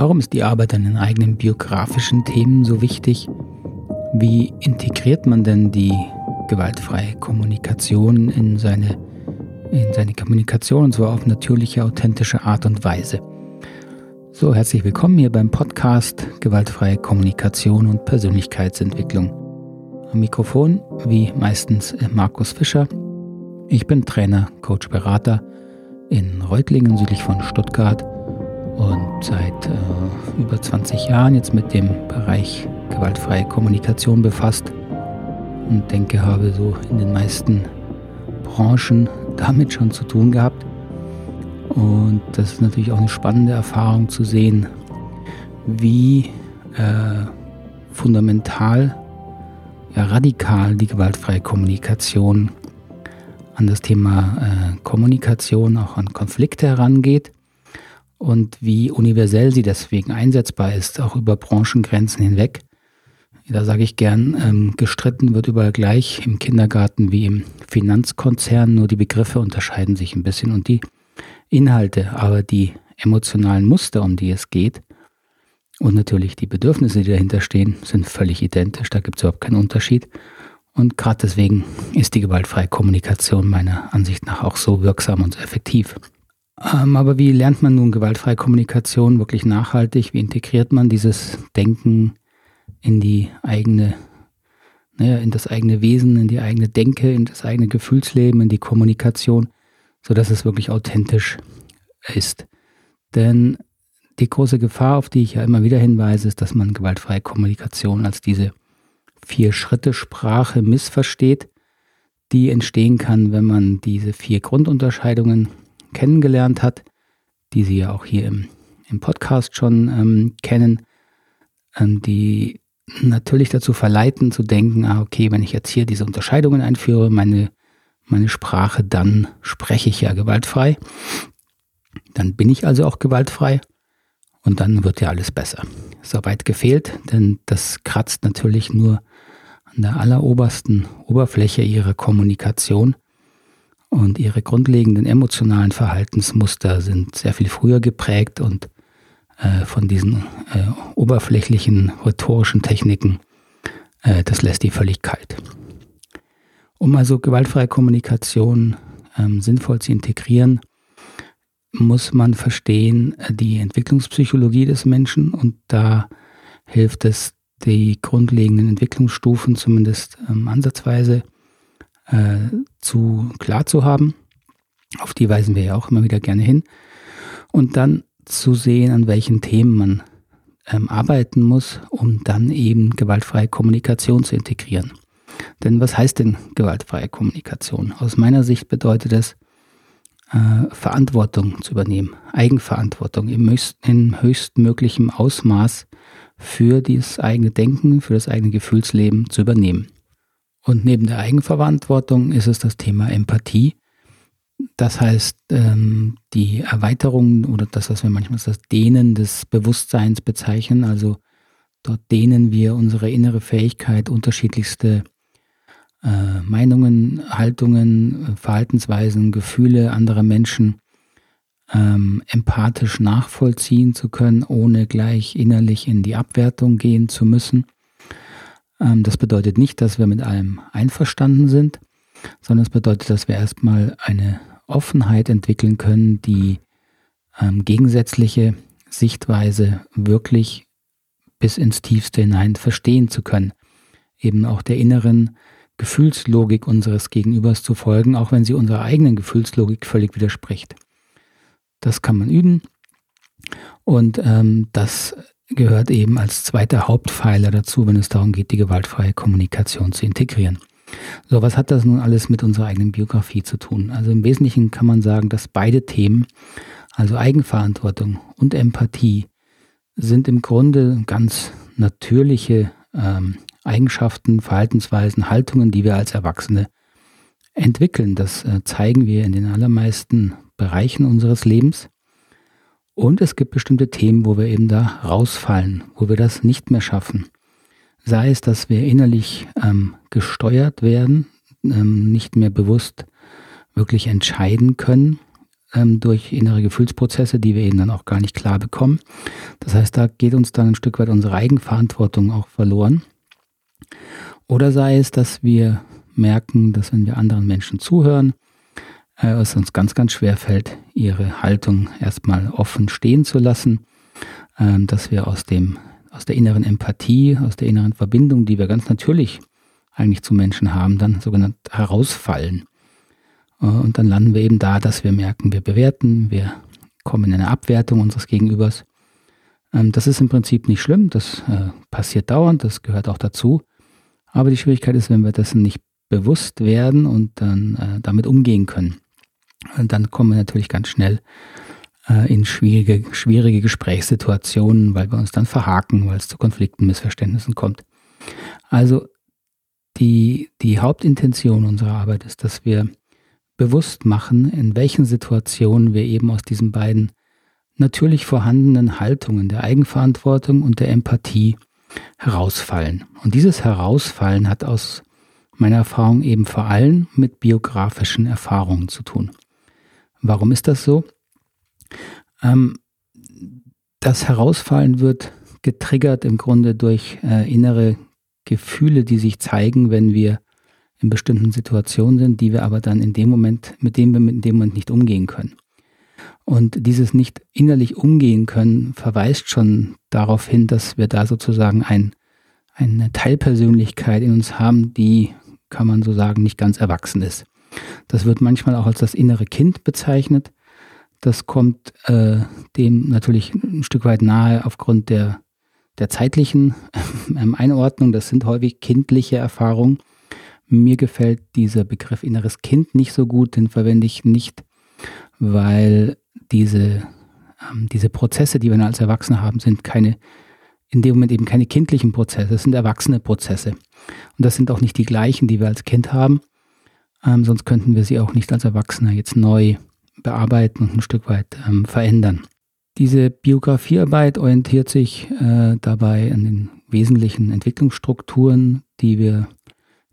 Warum ist die Arbeit an den eigenen biografischen Themen so wichtig? Wie integriert man denn die gewaltfreie Kommunikation in seine, in seine Kommunikation und zwar auf natürliche, authentische Art und Weise? So, herzlich willkommen hier beim Podcast Gewaltfreie Kommunikation und Persönlichkeitsentwicklung. Am Mikrofon, wie meistens, Markus Fischer. Ich bin Trainer, Coach, Berater in Reutlingen südlich von Stuttgart und seit äh, über 20 Jahren jetzt mit dem Bereich gewaltfreie Kommunikation befasst und denke, habe so in den meisten Branchen damit schon zu tun gehabt. Und das ist natürlich auch eine spannende Erfahrung zu sehen, wie äh, fundamental, ja radikal die gewaltfreie Kommunikation an das Thema äh, Kommunikation, auch an Konflikte herangeht und wie universell sie deswegen einsetzbar ist, auch über Branchengrenzen hinweg. Da sage ich gern, ähm, gestritten wird überall gleich, im Kindergarten wie im Finanzkonzern, nur die Begriffe unterscheiden sich ein bisschen und die Inhalte, aber die emotionalen Muster, um die es geht und natürlich die Bedürfnisse, die dahinter stehen, sind völlig identisch. Da gibt es überhaupt keinen Unterschied. Und gerade deswegen ist die gewaltfreie Kommunikation meiner Ansicht nach auch so wirksam und so effektiv. Ähm, aber wie lernt man nun gewaltfreie Kommunikation wirklich nachhaltig? Wie integriert man dieses Denken in die eigene, naja, in das eigene Wesen, in die eigene Denke, in das eigene Gefühlsleben, in die Kommunikation, sodass es wirklich authentisch ist? Denn die große Gefahr, auf die ich ja immer wieder hinweise, ist, dass man gewaltfreie Kommunikation als diese vier Schritte Sprache missversteht, die entstehen kann, wenn man diese vier Grundunterscheidungen kennengelernt hat, die Sie ja auch hier im, im Podcast schon ähm, kennen, ähm, die natürlich dazu verleiten zu denken, ah, okay, wenn ich jetzt hier diese Unterscheidungen einführe, meine, meine Sprache, dann spreche ich ja gewaltfrei. Dann bin ich also auch gewaltfrei und dann wird ja alles besser. Soweit gefehlt, denn das kratzt natürlich nur an der allerobersten Oberfläche ihrer Kommunikation und ihre grundlegenden emotionalen Verhaltensmuster sind sehr viel früher geprägt und äh, von diesen äh, oberflächlichen rhetorischen Techniken, äh, das lässt die völlig kalt. Um also gewaltfreie Kommunikation ähm, sinnvoll zu integrieren, muss man verstehen äh, die Entwicklungspsychologie des Menschen und da hilft es, die grundlegenden Entwicklungsstufen zumindest ähm, ansatzweise äh, zu klar zu haben. Auf die weisen wir ja auch immer wieder gerne hin. Und dann zu sehen, an welchen Themen man ähm, arbeiten muss, um dann eben gewaltfreie Kommunikation zu integrieren. Denn was heißt denn gewaltfreie Kommunikation? Aus meiner Sicht bedeutet es, äh, Verantwortung zu übernehmen, Eigenverantwortung im, höchst, in höchstmöglichem Ausmaß für das eigene Denken, für das eigene Gefühlsleben zu übernehmen. Und neben der Eigenverantwortung ist es das Thema Empathie. Das heißt, ähm, die Erweiterung oder das, was wir manchmal das Dehnen des Bewusstseins bezeichnen, also dort dehnen wir unsere innere Fähigkeit, unterschiedlichste äh, Meinungen, Haltungen, Verhaltensweisen, Gefühle anderer Menschen ähm, empathisch nachvollziehen zu können, ohne gleich innerlich in die Abwertung gehen zu müssen. Ähm, das bedeutet nicht, dass wir mit allem einverstanden sind, sondern es bedeutet, dass wir erstmal eine Offenheit entwickeln können, die ähm, gegensätzliche Sichtweise wirklich bis ins Tiefste hinein verstehen zu können. Eben auch der inneren Gefühlslogik unseres Gegenübers zu folgen, auch wenn sie unserer eigenen Gefühlslogik völlig widerspricht. Das kann man üben und ähm, das gehört eben als zweiter Hauptpfeiler dazu, wenn es darum geht, die gewaltfreie Kommunikation zu integrieren. So, was hat das nun alles mit unserer eigenen Biografie zu tun? Also im Wesentlichen kann man sagen, dass beide Themen, also Eigenverantwortung und Empathie, sind im Grunde ganz natürliche ähm, Eigenschaften, Verhaltensweisen, Haltungen, die wir als Erwachsene entwickeln. Das äh, zeigen wir in den allermeisten Bereichen unseres Lebens. Und es gibt bestimmte Themen, wo wir eben da rausfallen, wo wir das nicht mehr schaffen. Sei es, dass wir innerlich ähm, gesteuert werden, ähm, nicht mehr bewusst wirklich entscheiden können, ähm, durch innere Gefühlsprozesse, die wir eben dann auch gar nicht klar bekommen. Das heißt, da geht uns dann ein Stück weit unsere Eigenverantwortung auch verloren. Oder sei es, dass wir merken, dass wenn wir anderen Menschen zuhören, äh, es uns ganz, ganz schwer fällt, ihre Haltung erstmal offen stehen zu lassen, äh, dass wir aus dem, aus der inneren Empathie, aus der inneren Verbindung, die wir ganz natürlich eigentlich zu Menschen haben, dann sogenannt herausfallen. Äh, und dann landen wir eben da, dass wir merken, wir bewerten, wir kommen in eine Abwertung unseres Gegenübers. Ähm, das ist im Prinzip nicht schlimm, das äh, passiert dauernd, das gehört auch dazu. Aber die Schwierigkeit ist, wenn wir dessen nicht bewusst werden und dann damit umgehen können. Dann kommen wir natürlich ganz schnell in schwierige, schwierige Gesprächssituationen, weil wir uns dann verhaken, weil es zu Konflikten, Missverständnissen kommt. Also die, die Hauptintention unserer Arbeit ist, dass wir bewusst machen, in welchen Situationen wir eben aus diesen beiden natürlich vorhandenen Haltungen der Eigenverantwortung und der Empathie herausfallen. Und dieses Herausfallen hat aus meiner Erfahrung eben vor allem mit biografischen Erfahrungen zu tun. Warum ist das so? Ähm, das Herausfallen wird getriggert im Grunde durch äh, innere Gefühle, die sich zeigen, wenn wir in bestimmten Situationen sind, die wir aber dann in dem Moment, mit denen wir in dem Moment nicht umgehen können. Und dieses nicht innerlich umgehen können, verweist schon darauf hin, dass wir da sozusagen ein, eine Teilpersönlichkeit in uns haben, die, kann man so sagen, nicht ganz erwachsen ist. Das wird manchmal auch als das innere Kind bezeichnet. Das kommt äh, dem natürlich ein Stück weit nahe aufgrund der, der zeitlichen ähm, Einordnung. Das sind häufig kindliche Erfahrungen. Mir gefällt dieser Begriff inneres Kind nicht so gut, den verwende ich nicht, weil diese, ähm, diese Prozesse, die wir als Erwachsene haben, sind keine, in dem Moment eben keine kindlichen Prozesse, es sind erwachsene Prozesse. Und das sind auch nicht die gleichen, die wir als Kind haben, ähm, sonst könnten wir sie auch nicht als Erwachsene jetzt neu bearbeiten und ein Stück weit ähm, verändern. Diese Biografiearbeit orientiert sich äh, dabei an den wesentlichen Entwicklungsstrukturen, die wir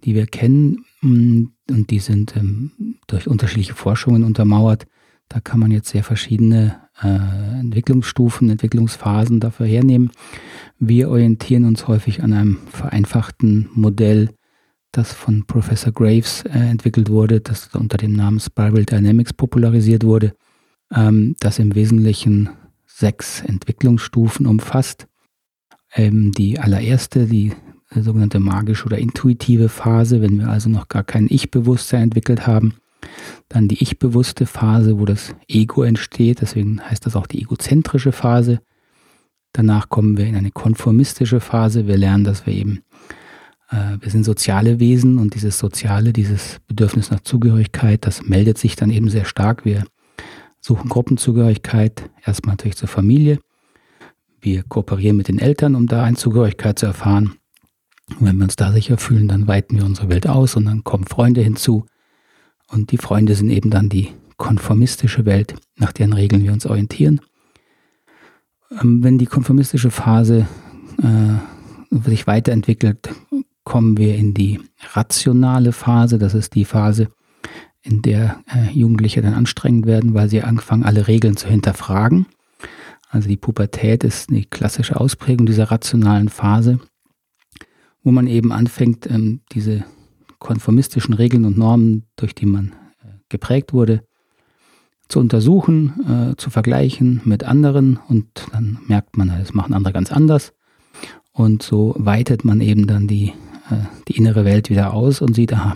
die wir kennen mm, und die sind ähm, durch unterschiedliche Forschungen untermauert. Da kann man jetzt sehr verschiedene äh, Entwicklungsstufen, Entwicklungsphasen dafür hernehmen. Wir orientieren uns häufig an einem vereinfachten Modell, das von Professor Graves äh, entwickelt wurde, das unter dem Namen Spiral Dynamics popularisiert wurde, ähm, das im Wesentlichen sechs Entwicklungsstufen umfasst. Ähm, die allererste, die sogenannte magische oder intuitive Phase, wenn wir also noch gar kein Ich-Bewusstsein entwickelt haben. Dann die ich-bewusste Phase, wo das Ego entsteht, deswegen heißt das auch die egozentrische Phase. Danach kommen wir in eine konformistische Phase. Wir lernen, dass wir eben, äh, wir sind soziale Wesen und dieses Soziale, dieses Bedürfnis nach Zugehörigkeit, das meldet sich dann eben sehr stark. Wir suchen Gruppenzugehörigkeit, erstmal natürlich zur Familie. Wir kooperieren mit den Eltern, um da eine Zugehörigkeit zu erfahren. Und wenn wir uns da sicher fühlen, dann weiten wir unsere Welt aus und dann kommen Freunde hinzu. Und die Freunde sind eben dann die konformistische Welt, nach deren Regeln wir uns orientieren. Ähm, wenn die konformistische Phase äh, sich weiterentwickelt, kommen wir in die rationale Phase. Das ist die Phase, in der äh, Jugendliche dann anstrengend werden, weil sie anfangen, alle Regeln zu hinterfragen. Also die Pubertät ist eine klassische Ausprägung dieser rationalen Phase wo man eben anfängt, ähm, diese konformistischen Regeln und Normen, durch die man äh, geprägt wurde, zu untersuchen, äh, zu vergleichen mit anderen und dann merkt man, das machen andere ganz anders und so weitet man eben dann die, die innere Welt wieder aus und sieht, aha,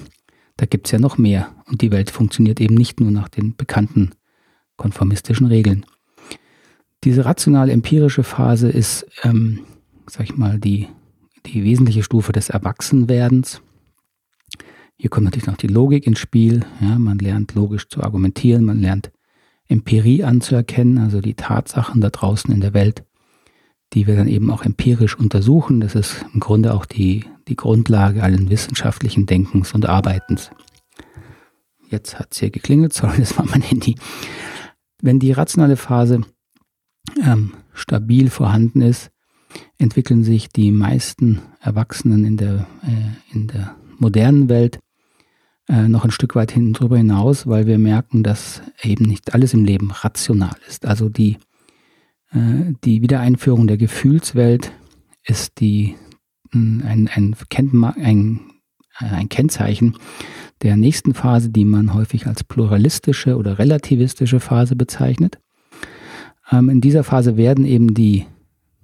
da gibt es ja noch mehr und die Welt funktioniert eben nicht nur nach den bekannten konformistischen Regeln. Diese rationale empirische Phase ist, ähm, sag ich mal, die die wesentliche Stufe des Erwachsenwerdens. Hier kommt natürlich noch die Logik ins Spiel. Ja, man lernt logisch zu argumentieren, man lernt Empirie anzuerkennen, also die Tatsachen da draußen in der Welt, die wir dann eben auch empirisch untersuchen. Das ist im Grunde auch die, die Grundlage allen wissenschaftlichen Denkens und Arbeitens. Jetzt hat es hier geklingelt, sorry, das war mein Handy. Wenn die rationale Phase ähm, stabil vorhanden ist, entwickeln sich die meisten Erwachsenen in der, äh, in der modernen Welt äh, noch ein Stück weit hin drüber hinaus, weil wir merken, dass eben nicht alles im Leben rational ist. Also die, die Wiedereinführung der Gefühlswelt ist die, ein, ein, ein, ein Kennzeichen der nächsten Phase, die man häufig als pluralistische oder relativistische Phase bezeichnet. Ähm, in dieser Phase werden eben die,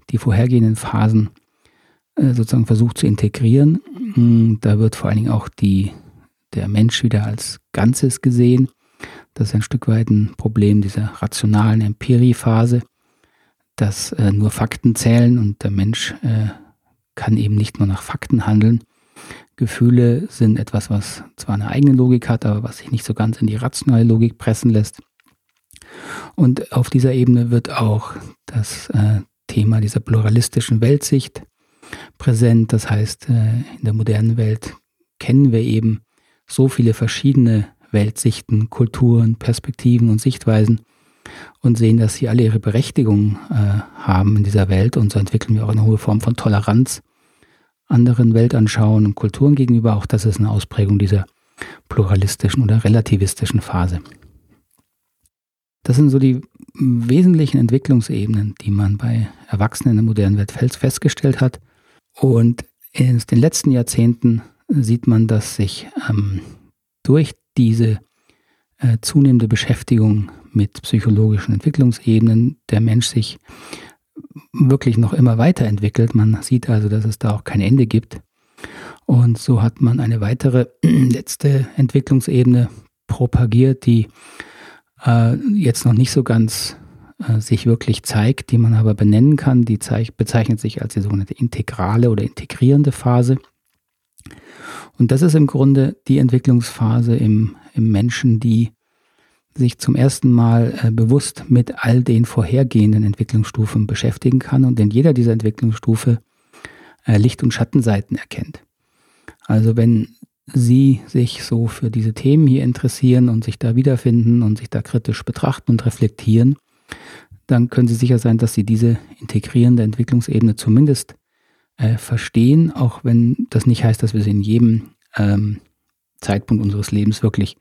die vorhergehenden Phasen äh, sozusagen versucht zu integrieren. Mm, da wird vor allen Dingen auch die, der Mensch wieder als Ganzes gesehen. Das ist ein Stück weit ein Problem dieser rationalen Empirie-Phase, dass äh, nur Fakten zählen und der Mensch äh, kann eben nicht nur nach Fakten handeln. Gefühle sind etwas, was zwar eine eigene Logik hat, aber was sich nicht so ganz in die rationale Logik pressen lässt. Und auf dieser Ebene wird auch das äh, Thema dieser pluralistischen Weltsicht präsent. Das heißt, äh, in der modernen Welt kennen wir eben so viele verschiedene Weltsichten, Kulturen, Perspektiven und Sichtweisen und sehen, dass sie alle ihre Berechtigung äh, haben in dieser Welt. Und so entwickeln wir auch eine hohe Form von Toleranz anderen Weltanschauen und Kulturen gegenüber. Auch das ist eine Ausprägung dieser pluralistischen oder relativistischen Phase. Das sind so die wesentlichen Entwicklungsebenen, die man bei Erwachsenen in der modernen Welt festgestellt hat. Und in den letzten Jahrzehnten sieht man, dass sich ähm, durch diese äh, zunehmende Beschäftigung mit psychologischen Entwicklungsebenen der Mensch sich wirklich noch immer weiterentwickelt. Man sieht also, dass es da auch kein Ende gibt. Und so hat man eine weitere letzte Entwicklungsebene propagiert, die äh, jetzt noch nicht so ganz äh, sich wirklich zeigt, die man aber benennen kann. Die bezeichnet sich als die sogenannte integrale oder integrierende Phase. Und das ist im Grunde die Entwicklungsphase im, im Menschen, die sich zum ersten Mal äh, bewusst mit all den vorhergehenden Entwicklungsstufen beschäftigen kann und in jeder dieser Entwicklungsstufe äh, Licht- und Schattenseiten erkennt. Also wenn Sie sich so für diese Themen hier interessieren und sich da wiederfinden und sich da kritisch betrachten und reflektieren, dann können Sie sicher sein, dass Sie diese integrierende Entwicklungsebene zumindest äh, verstehen, auch wenn das nicht heißt, dass wir sie in jedem ähm, Zeitpunkt unseres Lebens wirklich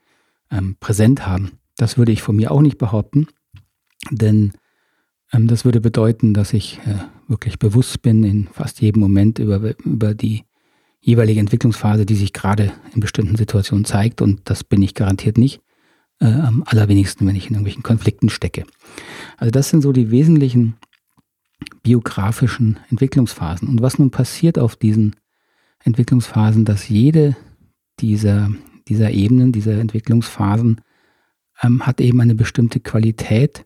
ähm, präsent haben. Das würde ich von mir auch nicht behaupten, denn ähm, das würde bedeuten, dass ich äh, wirklich bewusst bin in fast jedem Moment über, über die jeweilige Entwicklungsphase, die sich gerade in bestimmten Situationen zeigt. Und das bin ich garantiert nicht. Äh, am allerwenigsten, wenn ich in irgendwelchen Konflikten stecke. Also das sind so die wesentlichen biografischen Entwicklungsphasen. Und was nun passiert auf diesen Entwicklungsphasen, dass jede dieser, dieser Ebenen, dieser Entwicklungsphasen ähm, hat eben eine bestimmte Qualität,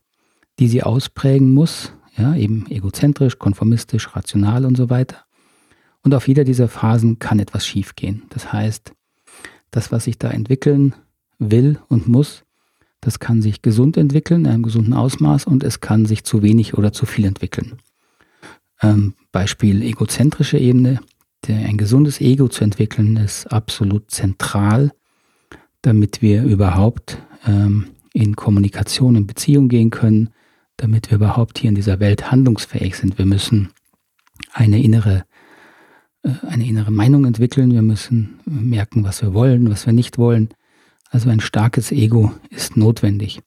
die sie ausprägen muss, ja, eben egozentrisch, konformistisch, rational und so weiter. Und auf jeder dieser Phasen kann etwas schiefgehen. Das heißt, das, was sich da entwickeln will und muss, das kann sich gesund entwickeln, in einem gesunden Ausmaß, und es kann sich zu wenig oder zu viel entwickeln. Ähm, Beispiel egozentrische Ebene. Der, ein gesundes Ego zu entwickeln ist absolut zentral, damit wir überhaupt ähm, in Kommunikation, in Beziehung gehen können, damit wir überhaupt hier in dieser Welt handlungsfähig sind. Wir müssen eine innere äh, eine innere Meinung entwickeln, wir müssen merken, was wir wollen, was wir nicht wollen. Also ein starkes Ego ist notwendig.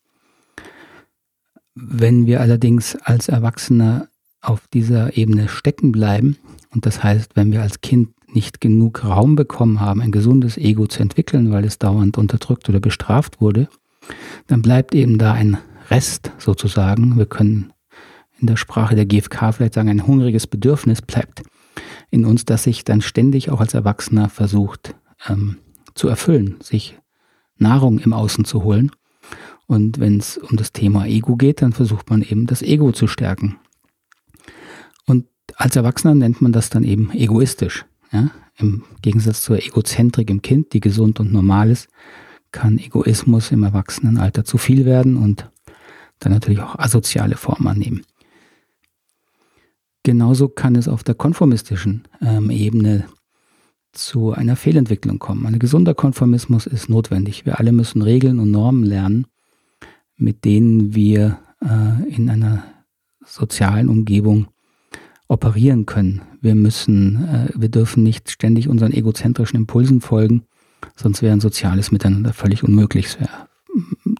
Wenn wir allerdings als Erwachsener auf dieser Ebene stecken bleiben, und das heißt, wenn wir als Kind nicht genug Raum bekommen haben, ein gesundes Ego zu entwickeln, weil es dauernd unterdrückt oder bestraft wurde, dann bleibt eben da ein Rest sozusagen. Wir können in der Sprache der GfK vielleicht sagen, ein hungriges Bedürfnis bleibt in uns, das sich dann ständig auch als Erwachsener versucht ähm, zu erfüllen, sich Nahrung im Außen zu holen. Und wenn es um das Thema Ego geht, dann versucht man eben das Ego zu stärken. Und als Erwachsener nennt man das dann eben egoistisch. Ja? Im Gegensatz zur Egozentrik im Kind, die gesund und normal ist, kann Egoismus im Erwachsenenalter zu viel werden und dann natürlich auch asoziale Formen annehmen. Genauso kann es auf der konformistischen ähm, Ebene zu einer Fehlentwicklung kommen. Ein gesunder Konformismus ist notwendig. Wir alle müssen Regeln und Normen lernen, mit denen wir äh, in einer sozialen Umgebung operieren können. Wir müssen, äh, wir dürfen nicht ständig unseren egozentrischen Impulsen folgen, Sonst wäre ein soziales Miteinander völlig unmöglich. Es wäre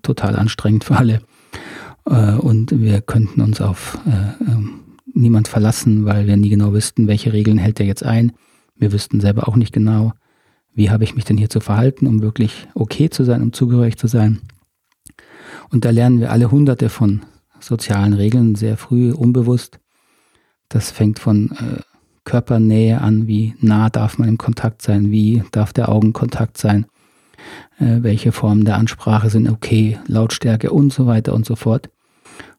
total anstrengend für alle. Äh, und wir könnten uns auf äh, ähm, niemand verlassen, weil wir nie genau wüssten, welche Regeln hält er jetzt ein. Wir wüssten selber auch nicht genau, wie habe ich mich denn hier zu verhalten, um wirklich okay zu sein, um zugehörig zu sein. Und da lernen wir alle hunderte von sozialen Regeln sehr früh, unbewusst. Das fängt von äh, Körpernähe an, wie nah darf man im Kontakt sein, wie darf der Augenkontakt sein, äh, welche Formen der Ansprache sind okay, Lautstärke und so weiter und so fort.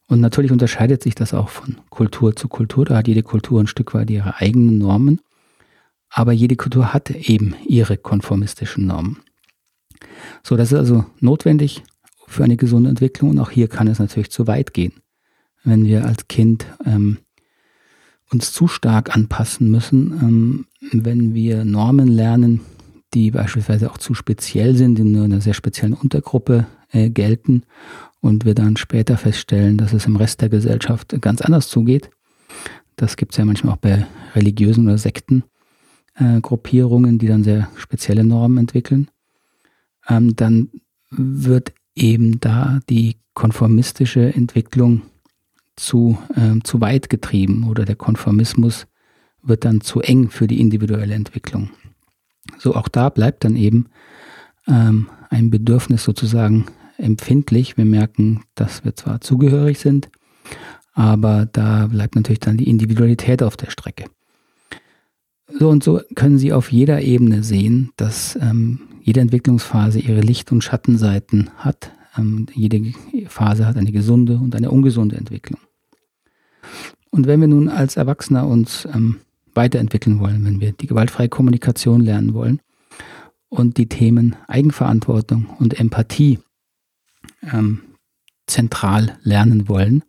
Und natürlich unterscheidet sich das auch von Kultur zu Kultur. Da hat jede Kultur ein Stück weit ihre eigenen Normen. Aber jede Kultur hat eben ihre konformistischen Normen. So, das ist also notwendig für eine gesunde Entwicklung. Und auch hier kann es natürlich zu weit gehen. Wenn wir als Kind ähm, uns zu stark anpassen müssen, ähm, wenn wir Normen lernen, die beispielsweise auch zu speziell sind, die nur einer sehr speziellen Untergruppe äh, gelten und wir dann später feststellen, dass es im Rest der Gesellschaft ganz anders zugeht. Das gibt es ja manchmal auch bei religiösen oder Sektengruppierungen, äh, die dann sehr spezielle Normen entwickeln. Ähm, dann wird eben da die konformistische Entwicklung zu, äh, zu weit getrieben oder der Konformismus wird dann zu eng für die individuelle Entwicklung. So auch da bleibt dann eben ähm, ein Bedürfnis sozusagen empfindlich. Wir merken, dass wir zwar zugehörig sind, aber da bleibt natürlich dann die Individualität auf der Strecke. So und so können Sie auf jeder Ebene sehen, dass ähm, jede Entwicklungsphase ihre Licht- und Schattenseiten hat. Ähm, jede Phase hat eine gesunde und eine ungesunde Entwicklung. Und wenn wir nun als Erwachsener uns ähm, weiterentwickeln wollen, wenn wir die gewaltfreie Kommunikation lernen wollen und die Themen Eigenverantwortung und Empathie ähm, zentral lernen wollen,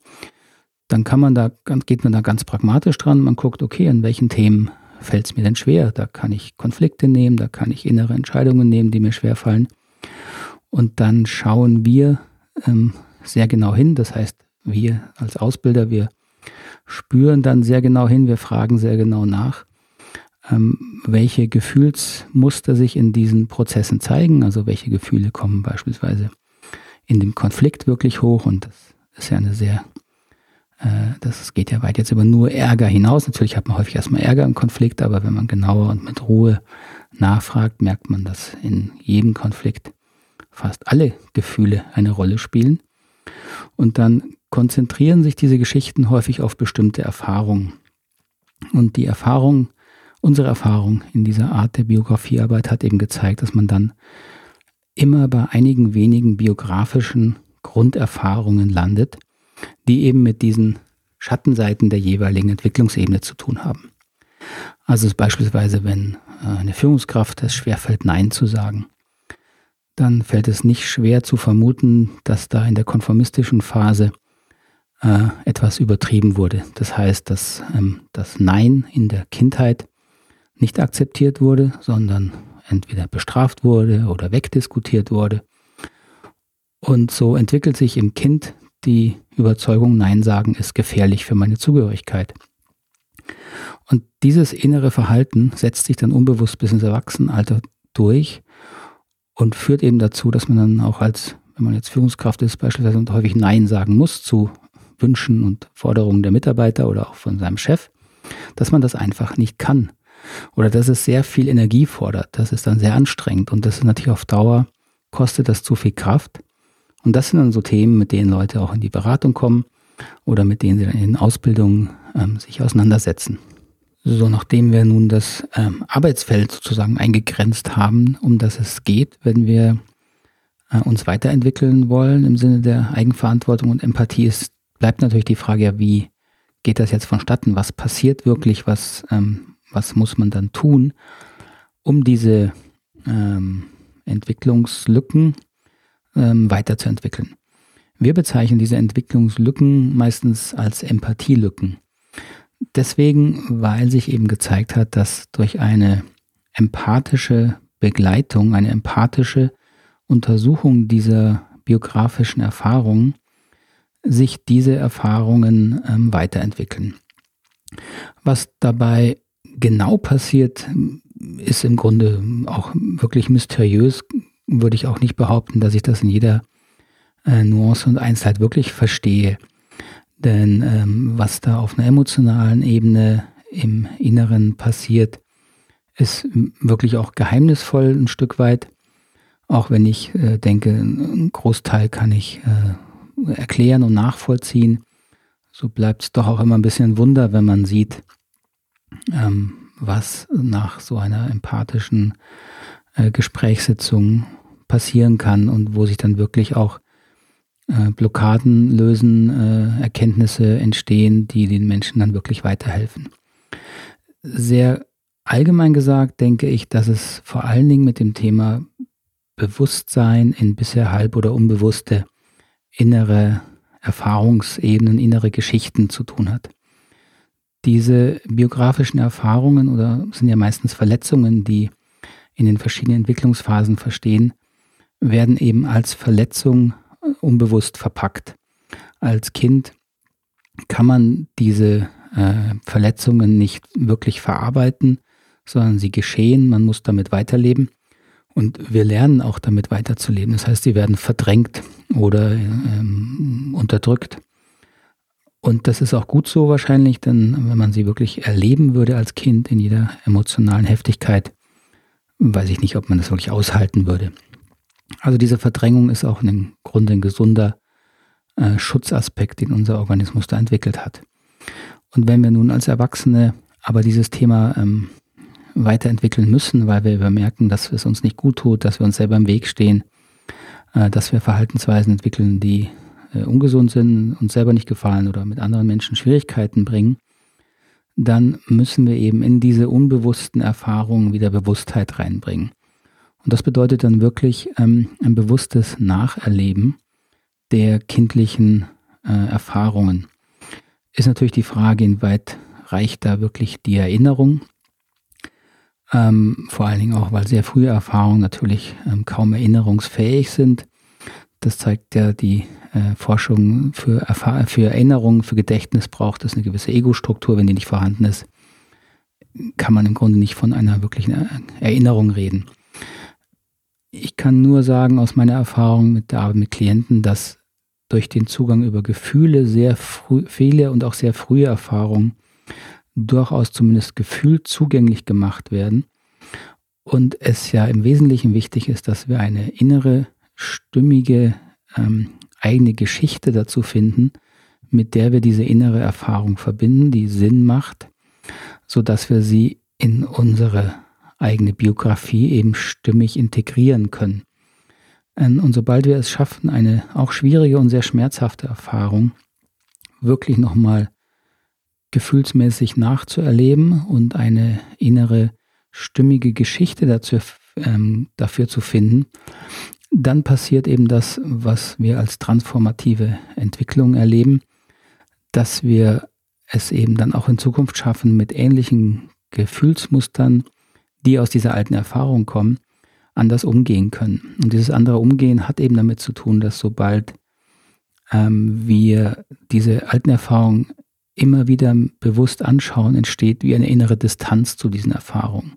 dann kann man da, geht man da ganz pragmatisch dran. Man guckt, okay, an welchen Themen fällt es mir denn schwer? Da kann ich Konflikte nehmen, da kann ich innere Entscheidungen nehmen, die mir schwer fallen. Und dann schauen wir ähm, sehr genau hin. Das heißt, wir als Ausbilder, wir spüren dann sehr genau hin, wir fragen sehr genau nach, ähm, welche Gefühlsmuster sich in diesen Prozessen zeigen, also welche Gefühle kommen beispielsweise in dem Konflikt wirklich hoch und das ist ja eine sehr, äh, das geht ja weit jetzt über nur Ärger hinaus. Natürlich hat man häufig erstmal Ärger im Konflikt, aber wenn man genauer und mit Ruhe nachfragt, merkt man, dass in jedem Konflikt fast alle Gefühle eine Rolle spielen. Und dann konzentrieren sich diese Geschichten häufig auf bestimmte Erfahrungen. Und die Erfahrung, unsere Erfahrung in dieser Art der Biografiearbeit hat eben gezeigt, dass man dann immer bei einigen wenigen biografischen Grunderfahrungen landet, die eben mit diesen Schattenseiten der jeweiligen Entwicklungsebene zu tun haben. Also beispielsweise, wenn äh, eine Führungskraft es schwerfällt, Nein zu sagen, dann fällt es nicht schwer zu vermuten, dass da in der konformistischen Phase äh, etwas übertrieben wurde. Das heißt, dass ähm, das Nein in der Kindheit nicht akzeptiert wurde, sondern entweder bestraft wurde oder wegdiskutiert wurde. Und so entwickelt sich im Kind die Überzeugung, Nein sagen ist gefährlich für meine Zugehörigkeit. Und dieses innere Verhalten setzt sich dann unbewusst bis ins Erwachsenenalter durch und führt eben dazu, dass man dann auch als, wenn man jetzt Führungskraft ist, beispielsweise und häufig Nein sagen muss zu Wünschen und Forderungen der Mitarbeiter oder auch von seinem Chef, dass man das einfach nicht kann. Oder dass es sehr viel Energie fordert. Das ist dann sehr anstrengend und das ist natürlich auf Dauer, kostet das zu viel Kraft. Und das sind dann so Themen, mit denen Leute auch in die Beratung kommen oder mit denen sie dann in Ausbildungen ähm, sich auseinandersetzen. So, nachdem wir nun das ähm, Arbeitsfeld sozusagen eingegrenzt haben, um das es geht, wenn wir äh, uns weiterentwickeln wollen im Sinne der Eigenverantwortung und Empathie, ist, bleibt natürlich die Frage, ja, wie geht das jetzt vonstatten? Was passiert wirklich? Was, ähm, was muss man dann tun, um diese ähm, Entwicklungslücken ähm, weiterzuentwickeln? Wir bezeichnen diese Entwicklungslücken meistens als Empathielücken. Deswegen, weil sich eben gezeigt hat, dass durch eine empathische Begleitung, eine empathische Untersuchung dieser biografischen Erfahrungen sich diese Erfahrungen ähm, weiterentwickeln. Was dabei genau passiert, ist im Grunde auch wirklich mysteriös, würde ich auch nicht behaupten, dass ich das in jeder äh, Nuance und Einzelheit wirklich verstehe. Denn ähm, was da auf einer emotionalen Ebene im Inneren passiert, ist wirklich auch geheimnisvoll ein Stück weit. Auch wenn ich äh, denke, einen Großteil kann ich äh, erklären und nachvollziehen, so bleibt es doch auch immer ein bisschen Wunder, wenn man sieht, ähm, was nach so einer empathischen äh, Gesprächssitzung passieren kann und wo sich dann wirklich auch äh, Blockaden lösen, äh, Erkenntnisse entstehen, die den Menschen dann wirklich weiterhelfen. Sehr allgemein gesagt denke ich, dass es vor allen Dingen mit dem Thema Bewusstsein in bisher halb oder unbewusste innere Erfahrungsebenen, innere Geschichten zu tun hat. Diese biografischen Erfahrungen oder sind ja meistens Verletzungen, die in den verschiedenen Entwicklungsphasen verstehen, werden eben als Verletzung unbewusst verpackt. Als Kind kann man diese äh, Verletzungen nicht wirklich verarbeiten, sondern sie geschehen, man muss damit weiterleben. Und wir lernen auch damit weiterzuleben. Das heißt, sie werden verdrängt oder ähm, unterdrückt. Und das ist auch gut so wahrscheinlich, denn wenn man sie wirklich erleben würde als Kind in jeder emotionalen Heftigkeit, weiß ich nicht, ob man das wirklich aushalten würde. Also diese Verdrängung ist auch im Grunde ein gesunder äh, Schutzaspekt, den unser Organismus da entwickelt hat. Und wenn wir nun als Erwachsene aber dieses Thema ähm, weiterentwickeln müssen, weil wir merken, dass es uns nicht gut tut, dass wir uns selber im Weg stehen, äh, dass wir Verhaltensweisen entwickeln, die äh, ungesund sind, uns selber nicht gefallen oder mit anderen Menschen Schwierigkeiten bringen, dann müssen wir eben in diese unbewussten Erfahrungen wieder Bewusstheit reinbringen. Und das bedeutet dann wirklich ähm, ein bewusstes Nacherleben der kindlichen äh, Erfahrungen. Ist natürlich die Frage, inwieweit reicht da wirklich die Erinnerung? Ähm, vor allen Dingen auch, weil sehr frühe Erfahrungen natürlich ähm, kaum erinnerungsfähig sind. Das zeigt ja die äh, Forschung für, für Erinnerung, für Gedächtnis braucht es eine gewisse Ego-Struktur. Wenn die nicht vorhanden ist, kann man im Grunde nicht von einer wirklichen Erinnerung reden. Ich kann nur sagen aus meiner Erfahrung mit der Arbeit mit Klienten, dass durch den Zugang über Gefühle sehr viele und auch sehr frühe Erfahrungen durchaus zumindest gefühlt zugänglich gemacht werden. Und es ja im Wesentlichen wichtig ist, dass wir eine innere, stimmige, ähm, eigene Geschichte dazu finden, mit der wir diese innere Erfahrung verbinden, die Sinn macht, so dass wir sie in unsere eigene Biografie eben stimmig integrieren können. Ähm, und sobald wir es schaffen, eine auch schwierige und sehr schmerzhafte Erfahrung wirklich nochmal gefühlsmäßig nachzuerleben und eine innere stimmige Geschichte dazu, ähm, dafür zu finden, dann passiert eben das, was wir als transformative Entwicklung erleben, dass wir es eben dann auch in Zukunft schaffen, mit ähnlichen Gefühlsmustern die aus dieser alten Erfahrung kommen, anders umgehen können. Und dieses andere Umgehen hat eben damit zu tun, dass sobald ähm, wir diese alten Erfahrungen immer wieder bewusst anschauen, entsteht wie eine innere Distanz zu diesen Erfahrungen.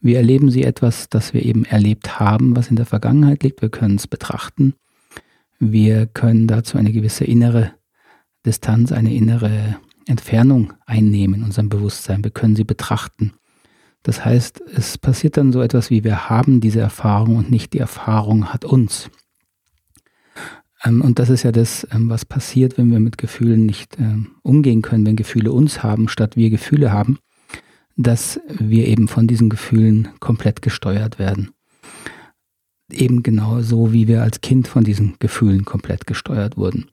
Wir erleben sie etwas, das wir eben erlebt haben, was in der Vergangenheit liegt. Wir können es betrachten. Wir können dazu eine gewisse innere Distanz, eine innere Entfernung einnehmen in unserem Bewusstsein. Wir können sie betrachten. Das heißt, es passiert dann so etwas wie wir haben diese Erfahrung und nicht die Erfahrung hat uns. Ähm, und das ist ja das, ähm, was passiert, wenn wir mit Gefühlen nicht ähm, umgehen können, wenn Gefühle uns haben, statt wir Gefühle haben, dass wir eben von diesen Gefühlen komplett gesteuert werden. Eben genau so, wie wir als Kind von diesen Gefühlen komplett gesteuert wurden.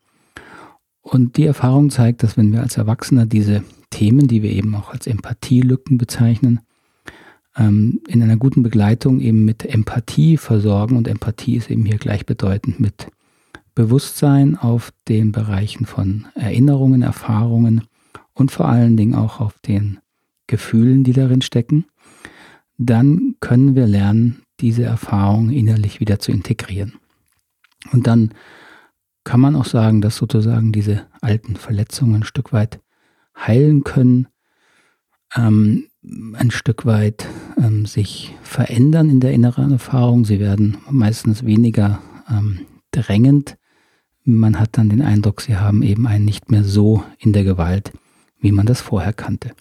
Und die Erfahrung zeigt, dass wenn wir als Erwachsener diese Themen, die wir eben auch als Empathielücken bezeichnen, in einer guten Begleitung eben mit Empathie versorgen. Und Empathie ist eben hier gleichbedeutend mit Bewusstsein auf den Bereichen von Erinnerungen, Erfahrungen und vor allen Dingen auch auf den Gefühlen, die darin stecken. Dann können wir lernen, diese Erfahrung innerlich wieder zu integrieren. Und dann kann man auch sagen, dass sozusagen diese alten Verletzungen ein Stück weit heilen können, ähm, ein Stück weit ähm, sich verändern in der inneren Erfahrung. Sie werden meistens weniger ähm, drängend. Man hat dann den Eindruck, sie haben eben einen nicht mehr so in der Gewalt, wie man das vorher kannte.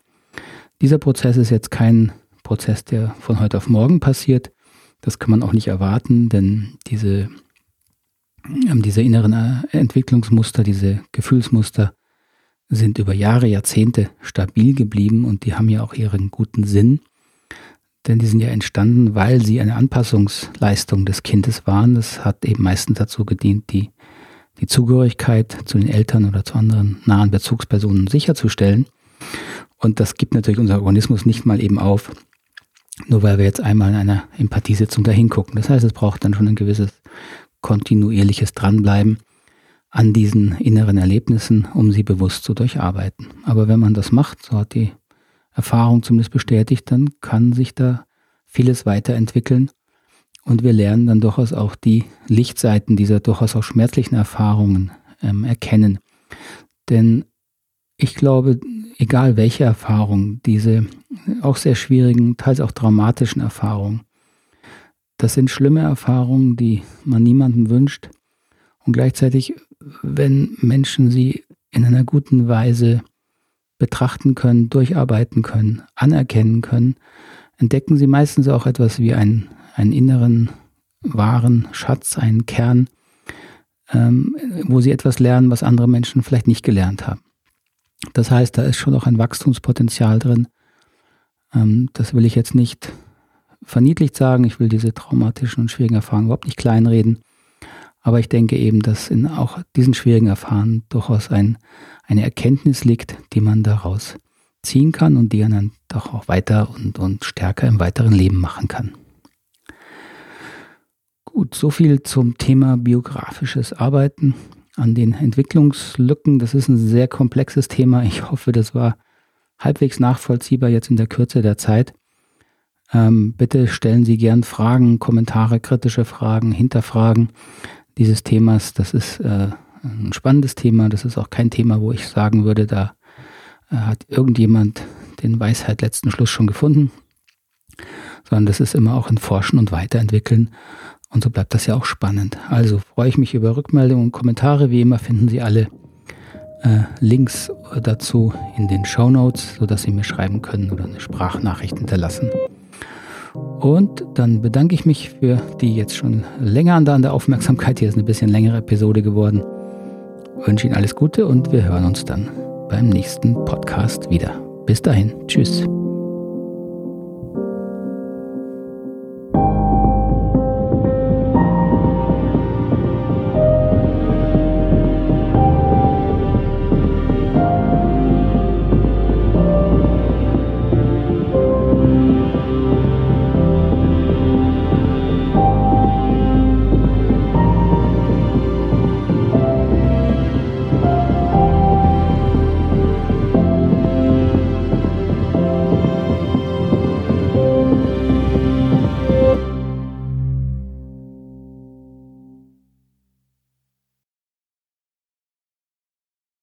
Dieser Prozess ist jetzt kein Prozess, der von heute auf morgen passiert. Das kann man auch nicht erwarten, denn diese, ähm, diese inneren äh, Entwicklungsmuster, diese Gefühlsmuster sind über Jahre, Jahrzehnte stabil geblieben und die haben ja auch ihren guten Sinn. Denn die sind ja entstanden, weil sie eine Anpassungsleistung des Kindes waren. Das hat eben meistens dazu gedient, die, die Zugehörigkeit zu den Eltern oder zu anderen nahen Bezugspersonen sicherzustellen. Und das gibt natürlich unser Organismus nicht mal eben auf, nur weil wir jetzt einmal in einer Empathiesitzung da hingucken. Das heißt, es braucht dann schon ein gewisses kontinuierliches Dranbleiben an diesen inneren Erlebnissen, um sie bewusst zu durcharbeiten. Aber wenn man das macht, so hat die Erfahrung zumindest bestätigt, dann kann sich da vieles weiterentwickeln und wir lernen dann durchaus auch die Lichtseiten dieser durchaus auch schmerzlichen Erfahrungen ähm, erkennen. Denn ich glaube, egal welche Erfahrung, diese auch sehr schwierigen, teils auch dramatischen Erfahrungen, das sind schlimme Erfahrungen, die man niemandem wünscht. Und gleichzeitig, wenn Menschen sie in einer guten Weise betrachten können, durcharbeiten können, anerkennen können, entdecken sie meistens auch etwas wie einen, einen inneren, wahren Schatz, einen Kern, ähm, wo sie etwas lernen, was andere Menschen vielleicht nicht gelernt haben. Das heißt, da ist schon auch ein Wachstumspotenzial drin. Ähm, das will ich jetzt nicht verniedlicht sagen. Ich will diese traumatischen und schwierigen Erfahrungen überhaupt nicht kleinreden. Aber ich denke eben, dass in auch diesen schwierigen Erfahrungen durchaus ein, eine Erkenntnis liegt, die man daraus ziehen kann und die einen doch auch weiter und, und stärker im weiteren Leben machen kann. Gut, so viel zum Thema biografisches Arbeiten an den Entwicklungslücken. Das ist ein sehr komplexes Thema. Ich hoffe, das war halbwegs nachvollziehbar jetzt in der Kürze der Zeit. Ähm, bitte stellen Sie gern Fragen, Kommentare, kritische Fragen, Hinterfragen dieses Themas. Das ist äh, ein spannendes Thema. Das ist auch kein Thema, wo ich sagen würde, da äh, hat irgendjemand den Weisheit letzten Schluss schon gefunden, sondern das ist immer auch ein Forschen und Weiterentwickeln. Und so bleibt das ja auch spannend. Also freue ich mich über Rückmeldungen und Kommentare. Wie immer finden Sie alle äh, Links dazu in den Show Notes, sodass Sie mir schreiben können oder eine Sprachnachricht hinterlassen. Und dann bedanke ich mich für die jetzt schon länger an der Aufmerksamkeit. Hier ist eine bisschen längere Episode geworden. Ich wünsche Ihnen alles Gute und wir hören uns dann beim nächsten Podcast wieder. Bis dahin, tschüss.